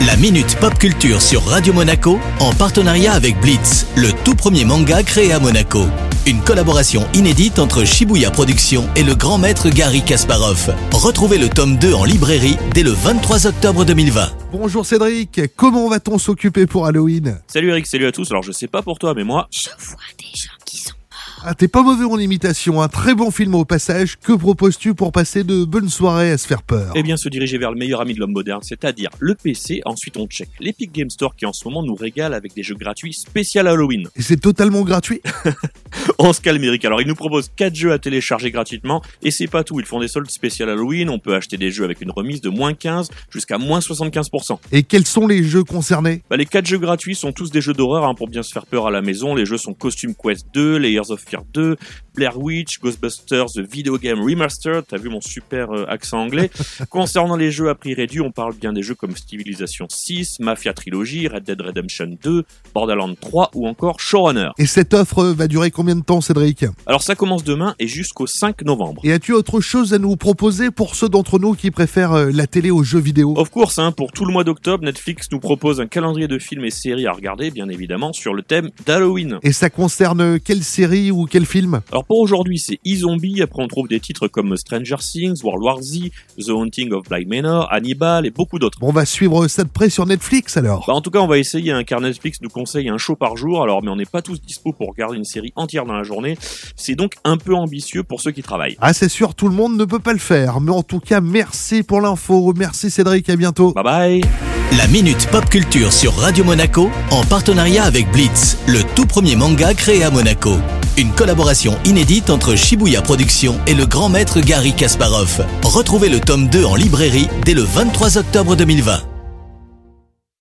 La Minute Pop Culture sur Radio Monaco en partenariat avec Blitz, le tout premier manga créé à Monaco. Une collaboration inédite entre Shibuya Productions et le grand maître Gary Kasparov. Retrouvez le tome 2 en librairie dès le 23 octobre 2020. Bonjour Cédric, comment va-t-on s'occuper pour Halloween? Salut Eric, salut à tous. Alors je sais pas pour toi, mais moi, Je vois des Ah, t'es pas mauvais en imitation, un très bon film au passage. Que proposes-tu pour passer de bonnes soirées à se faire peur? Eh bien se diriger vers le meilleur ami de l'homme moderne, c'est-à-dire le PC. Ensuite on check l'Epic Game Store qui en ce moment nous régale avec des jeux gratuits spécial Halloween. Et c'est totalement gratuit? On se calme Eric. Alors ils nous proposent 4 jeux à télécharger gratuitement et c'est pas tout. Ils font des soldes spécial Halloween. On peut acheter des jeux avec une remise de moins 15 jusqu'à moins 75%. Et quels sont les jeux concernés? Bah, les 4 jeux gratuits sont tous des jeux d'horreur hein, pour bien se faire peur à la maison. Les jeux sont Costume Quest 2, Layers of Fear 2, Blair Witch, Ghostbusters, The Video Game Remastered. T'as vu mon super euh, accent anglais Concernant les jeux à prix réduit, on parle bien des jeux comme Civilization 6, Mafia Trilogy, Red Dead Redemption 2, Borderlands 3 ou encore Showrunner. Et cette offre va durer combien de temps Cédric? Alors ça commence demain et jusqu'au 5 novembre. Et as-tu autre chose à nous proposer pour ceux d'entre nous qui préfèrent euh, la télé aux jeux vidéo? Of course, hein, pour tout le mois d'octobre, Netflix nous propose un calendrier de films et séries à regarder, bien évidemment, sur le thème d'Halloween. Et ça concerne quelle série ou quel film? Alors pour aujourd'hui, c'est e-zombie, après on trouve des titres comme Stranger Things, World War Z, The Haunting of Bly Manor, Hannibal et beaucoup d'autres. Bon, on va suivre ça de près sur Netflix alors. Bah, en tout cas, on va essayer, hein, car Netflix nous conseille un show par jour, alors mais on n'est pas tous dispo pour regarder une série entière dans la journée. C'est donc un peu ambitieux pour ceux qui travaillent. Ah, c'est sûr, tout le monde ne peut pas le faire. Mais en tout cas, merci pour l'info. Merci Cédric, à bientôt. Bye bye La Minute Pop Culture sur Radio Monaco en partenariat avec Blitz, le tout premier manga créé à Monaco. Une collaboration inédite entre Shibuya Productions et le grand maître Gary Kasparov. Retrouvez le tome 2 en librairie dès le 23 octobre 2020.